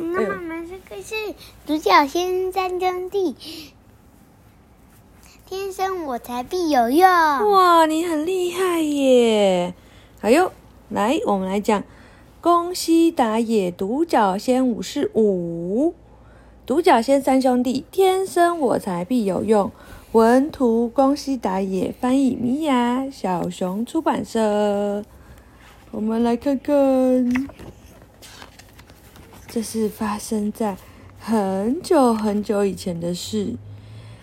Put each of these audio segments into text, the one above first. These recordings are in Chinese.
那我们这个是独角仙三兄弟，天生我材必有用。哇，你很厉害耶！还有，来，我们来讲宫西达也独角仙武士五，独角仙三兄弟，天生我材必有用。文图宫西达也，翻译米娅，小熊出版社。我们来看看，这是发生在很久很久以前的事。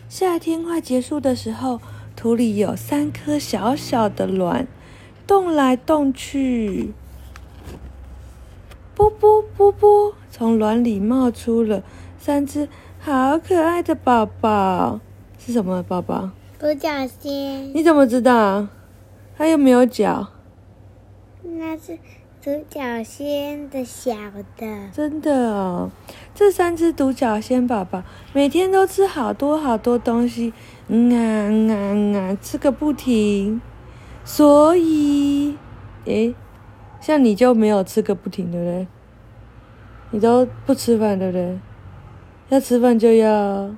夏天快结束的时候，土里有三颗小小的卵，动来动去。啵啵啵啵，从卵里冒出了三只好可爱的宝宝。是什么宝宝？独角仙。你怎么知道？它又没有脚。那是独角仙的小的。真的哦，这三只独角仙宝宝每天都吃好多好多东西，嗯啊嗯啊嗯啊，吃个不停。所以，诶，像你就没有吃个不停，对不对？你都不吃饭，对不对？要吃饭就要。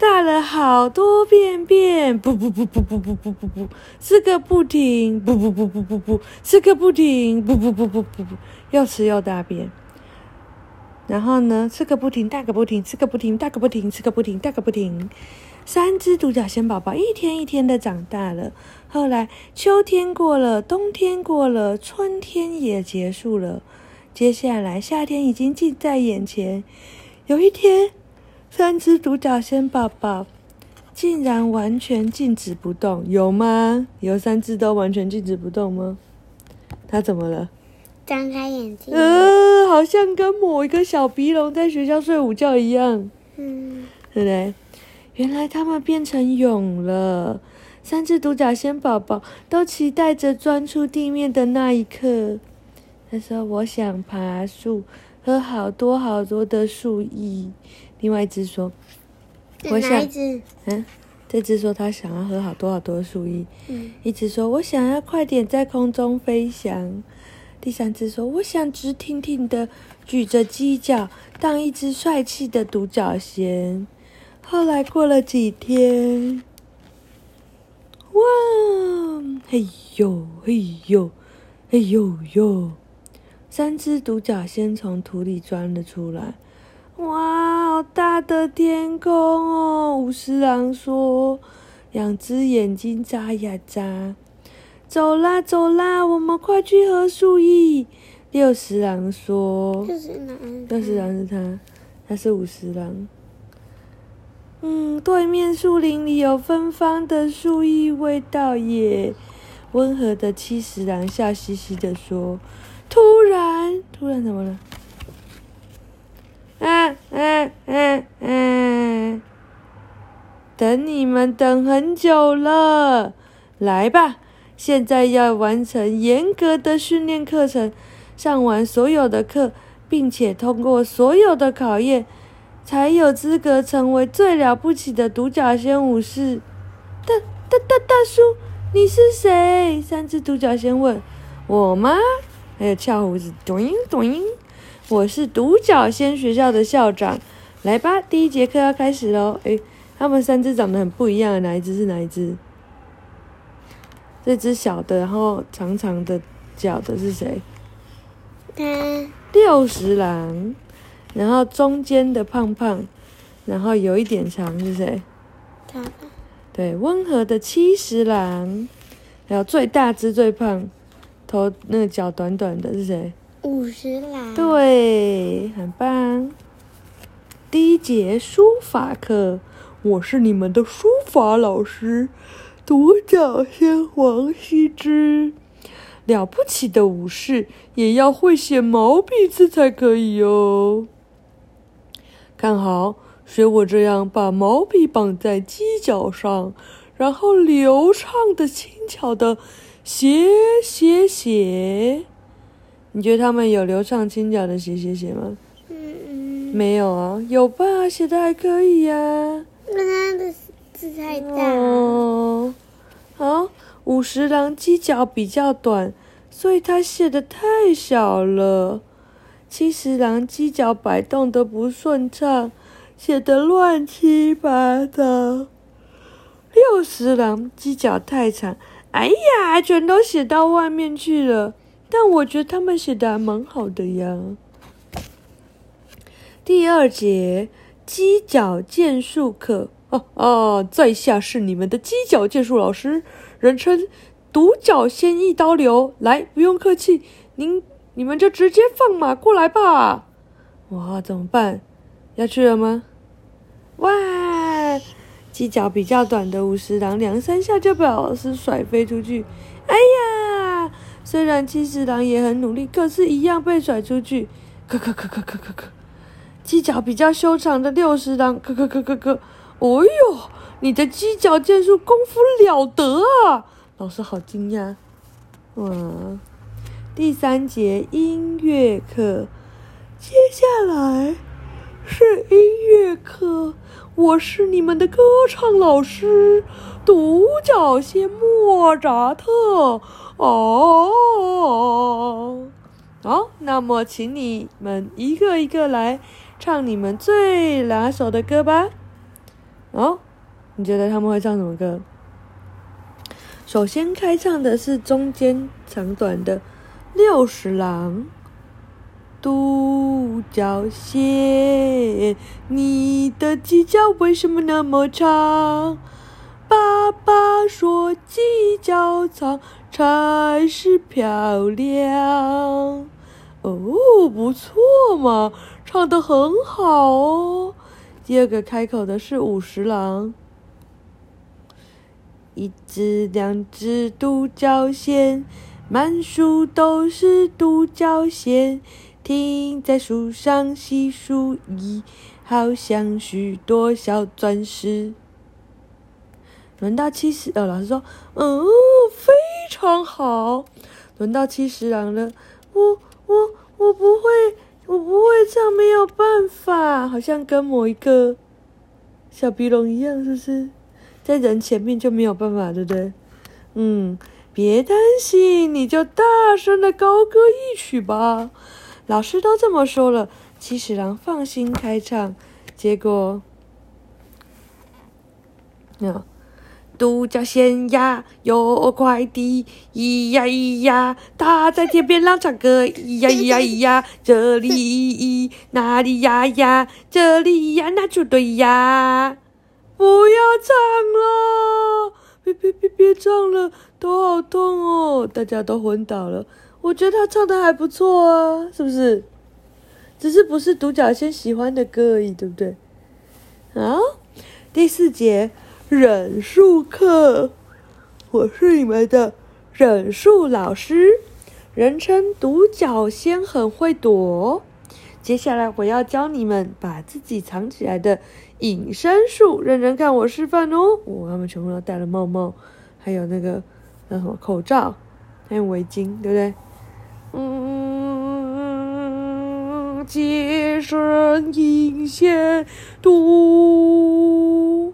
大了好多便便，不不不不不不不不不，吃个不停，不不不不不不，吃个不停，不不不不不不，又吃又大便。然后呢，吃个不停，大个不停，吃个不停，大个不停，吃个不停，大个不停。三只独角仙宝宝一天一天的长大了。后来秋天过了，冬天过了，春天也结束了。接下来夏天已经近在眼前。有一天。三只独角仙宝宝竟然完全静止不动，有吗？有三只都完全静止不动吗？它怎么了？张开眼睛。呃，好像跟某一个小鼻龙在学校睡午觉一样。嗯，对不对？原来它们变成蛹了。三只独角仙宝宝都期待着钻出地面的那一刻。他说：“我想爬树，喝好多好多的树液。”另外一只说：“我想，嗯，这只说它想要喝好多好多树叶。嗯，一只说我想要快点在空中飞翔。第三只说我想直挺挺的举着犄角当一只帅气的独角仙。后来过了几天，哇，嘿呦嘿呦嘿呦呦，三只独角仙从土里钻了出来。”哇，好大的天空哦！五十郎说：“两只眼睛眨呀眨。”走啦，走啦，我们快去喝树叶。六十郎说：“六十郎，六十郎是他，他是五十郎。”嗯，对面树林里有芬芳的树叶味道耶。温和的七十郎笑嘻嘻的说：“突然，突然怎么了？”嗯嗯嗯嗯，等你们等很久了，来吧！现在要完成严格的训练课程，上完所有的课，并且通过所有的考验，才有资格成为最了不起的独角仙武士。大大大大叔，你是谁？三只独角仙问。我吗？还有翘胡子，咚咚。我是独角仙学校的校长，来吧，第一节课要开始喽。诶，他们三只长得很不一样，哪一只是哪一只？这只小的，然后长长的脚的是谁？他六十郎，然后中间的胖胖，然后有一点长是谁？他对，温和的七十郎，还有最大只最胖，头那个脚短短的是谁？五十来，对，很棒。第一节书法课，我是你们的书法老师，独角仙王羲之。了不起的武士也要会写毛笔字才可以哦。看好，学我这样把毛笔绑在犄角上，然后流畅的、轻巧的写写写。你觉得他们有流畅轻巧的写写写吗？没有啊，有吧？写的还可以呀。那他的字太大。哦，好，五十郎犄角比较短，所以他写的太小了。七十郎犄角摆动的不顺畅，写的乱七八糟。六十郎犄角太长，哎呀，全都写到外面去了。但我觉得他们写的还蛮好的呀。第二节犄角剑术课，哦哦，在下是你们的犄角剑术老师，人称独角仙一刀流。来，不用客气，您你们就直接放马过来吧。哇，怎么办？要去了吗？哇，犄角比较短的五十郎，两三下就被老师甩飞出去。哎！虽然七十郎也很努力，可是，一样被甩出去。咯咯咯咯咯咯咯。犄角比较修长的六十郎，咯咯咯咯咯。哦呦，你的犄角剑术功夫了得啊！老师好惊讶。哇，第三节音乐课，接下来是音乐课。我是你们的歌唱老师，独角仙莫扎特。哦，好，那么请你们一个一个来唱你们最拿手的歌吧。哦，你觉得他们会唱什么歌？首先开唱的是中间长短的六十郎，独角仙，你的犄角为什么那么长？爸爸说犄角长。才是漂亮哦，不错嘛，唱的很好哦。第二个开口的是五十郎，一只两只独角仙，满树都是独角仙，停在树上细数一，好像许多小钻石。轮到七十，呃，老师说，嗯，非常好。轮到七十郎了，我我我不会，我不会唱，没有办法，好像跟某一个小鼻龙一样，是不是？在人前面就没有办法，对不对？嗯，别担心，你就大声的高歌一曲吧。老师都这么说了，七十郎放心开唱。结果，那。独角仙呀，有快递，咿呀咿呀，他在天边浪唱歌，咿呀咿呀咿呀，这里咿咿，那里呀呀，这里呀那就对呀，不要唱了，别别别别唱了，头好痛哦，大家都昏倒了。我觉得他唱的还不错啊，是不是？只是不是独角仙喜欢的歌而已，对不对？啊，第四节。忍术课，我是你们的忍术老师，人称独角仙，很会躲。接下来我要教你们把自己藏起来的隐身术，认真看我示范哦。我他们全部都戴了帽帽，还有那个那什么口罩，还有围巾，对不对？嗯，接身隐仙毒。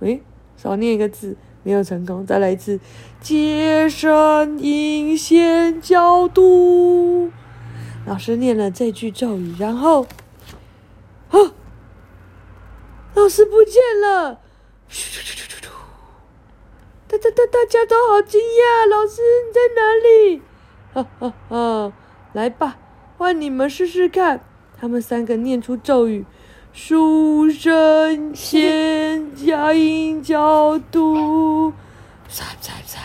诶，少念一个字，没有成功，再来一次。接神引仙角度，老师念了这句咒语，然后，啊，老师不见了！嘘嘘嘘嘘嘘！大大大大家都好惊讶，老师你在哪里？哈哈哈！来吧，换你们试试看。他们三个念出咒语。书生仙佳音教徒，擦擦擦，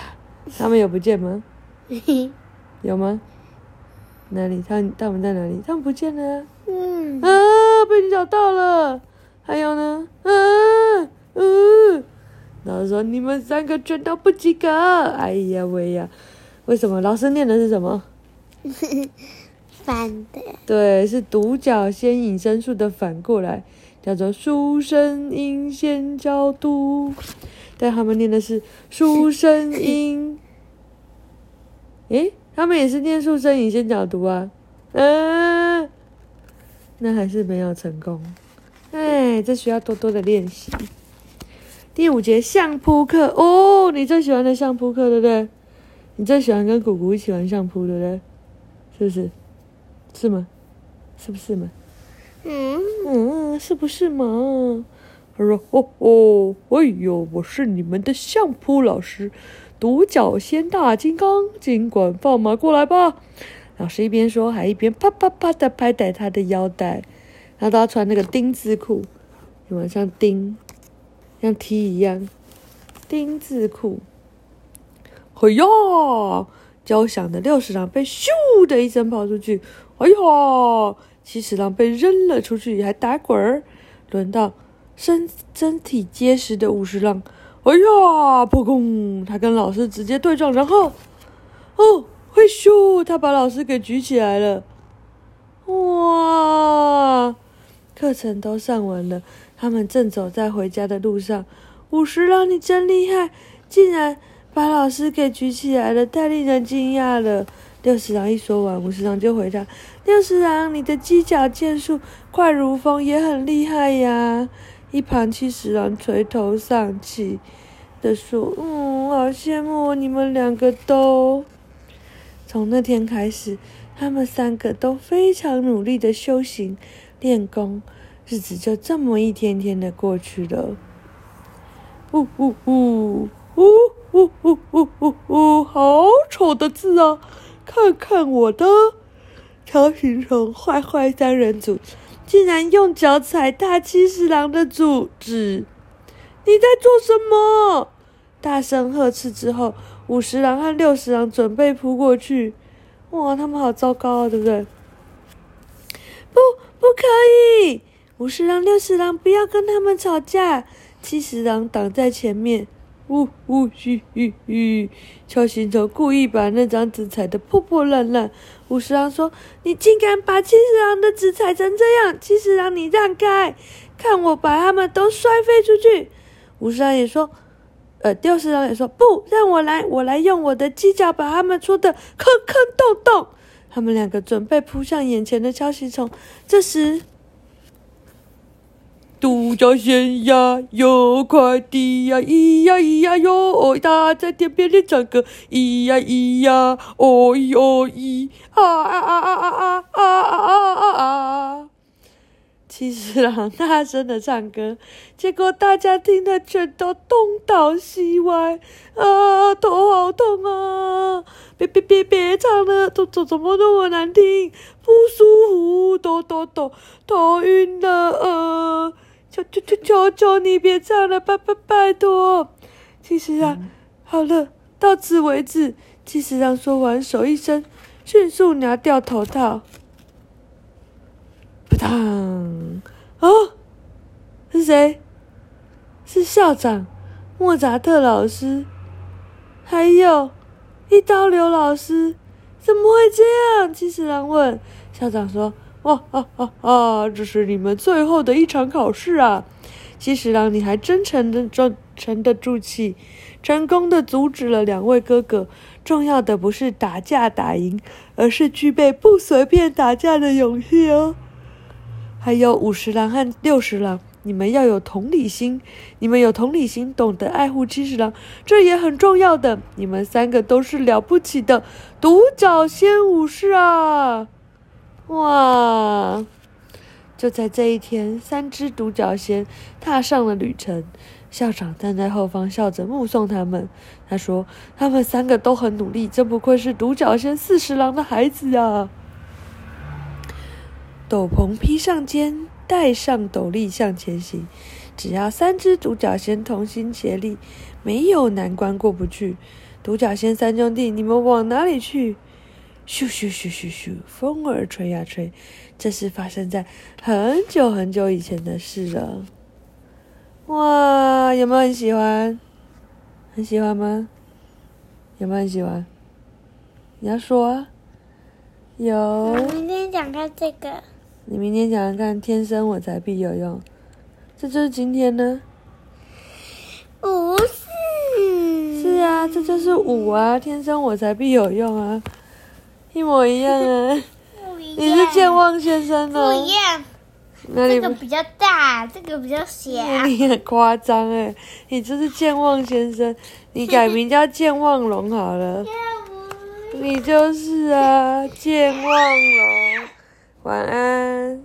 他们有不见吗？有吗？哪里？他他们在哪里？他们不见了。嗯。啊！被你找到了。还有呢？啊！嗯。老师说你们三个全都不及格。哎呀喂呀！为什么？老师念的是什么？反的，对，是独角仙隐身术的反过来，叫做书生隐仙角度。但他们念的是书生隐，诶，他们也是念书生隐仙角度啊，嗯，那还是没有成功。哎，这需要多多的练习。第五节相扑课哦，你最喜欢的相扑课对不对？你最喜欢跟姑姑一起玩相扑，对不对？是不是？是吗？是不是嘛？嗯，嗯，是不是嘛？他说：“哦哦，哎呦，我是你们的相扑老师，独角仙大金刚，尽管放马过来吧。”老师一边说，还一边啪啪啪的拍打他的腰带。然后他穿那个丁字裤，有没有像钉，像踢一样？丁字裤。嘿呀！交响的六十郎被咻的一声跑出去，哎呀！七十郎被扔了出去，还打滚儿。轮到身身体结实的五十郎，哎呀！扑空！他跟老师直接对撞，然后，哦，嘿咻！他把老师给举起来了。哇！课程都上完了，他们正走在回家的路上。五十郎，你真厉害，竟然把老师给举起来了，太令人惊讶了。六十郎一说完，五十郎就回答：“六十郎，你的犄角剑术快如风，也很厉害呀。”一旁七十郎垂头丧气的说：“嗯，好羡慕你们两个都。”从那天开始，他们三个都非常努力的修行练功，日子就这么一天天的过去了。呜呜呜呜呜呜呜呜呜，好丑的字啊！看看我的，超形成坏坏三人组竟然用脚踩大七十郎的组织！你在做什么？大声呵斥之后，五十郎和六十郎准备扑过去。哇，他们好糟糕啊，对不对？不，不可以！五十郎、六十郎不要跟他们吵架。七十郎挡在前面。呜呜吁吁吁！邱行虫故意把那张纸踩得破破烂烂。五十郎说：“你竟敢把七十郎的纸踩成这样！七十郎，你让开，看我把他们都摔飞出去！”五十郎也说：“呃，六十郎也说不，让我来，我来用我的犄角把他们戳得坑坑洞洞。”他们两个准备扑向眼前的敲行虫，这时。独角仙呀，有快递呀，咿呀咿呀哟，它在天边里唱歌，咿呀咿呀，哦咿哦咿，啊啊啊啊啊啊啊啊啊！七十郎大声的唱歌，结果大家听得全都东倒西歪，啊，头好痛啊！别别别别唱了，怎怎怎么那么难听？不舒服，抖抖抖，头晕了，呃。求求求求求你别唱了，拜拜拜托！七十郎，好了，到此为止。七十郎说完，手一伸，迅速拿掉头套。扑通！啊，是谁？是校长莫扎特老师，还有一刀流老师。怎么会这样？七十郎问。校长说。哇哈哈哈！这是你们最后的一场考试啊！七十郎，你还真沉得住，沉得住气，成功的阻止了两位哥哥。重要的不是打架打赢，而是具备不随便打架的勇气哦。还有五十郎和六十郎，你们要有同理心，你们有同理心，懂得爱护七十郎，这也很重要的。你们三个都是了不起的独角仙武士啊！哇！就在这一天，三只独角仙踏上了旅程。校长站在后方，笑着目送他们。他说：“他们三个都很努力，真不愧是独角仙四十郎的孩子啊！”斗篷披上肩，戴上斗笠向前行。只要三只独角仙同心协力，没有难关过不去。独角仙三兄弟，你们往哪里去？咻咻咻咻咻，风儿吹呀吹，这是发生在很久很久以前的事了。哇，有没有很喜欢？很喜欢吗？有没有很喜欢？你要说啊？有。明天讲看这个。你明天讲看，天生我材必有用。这就是今天呢？不是。是啊，这就是五啊，天生我材必有用啊。一模一样啊！你是健忘先生呢？不一样。这个比较大，这个比较小。你很夸张哎！你这是健忘先生，你改名叫健忘龙好了。你就是啊，健忘龙。晚安。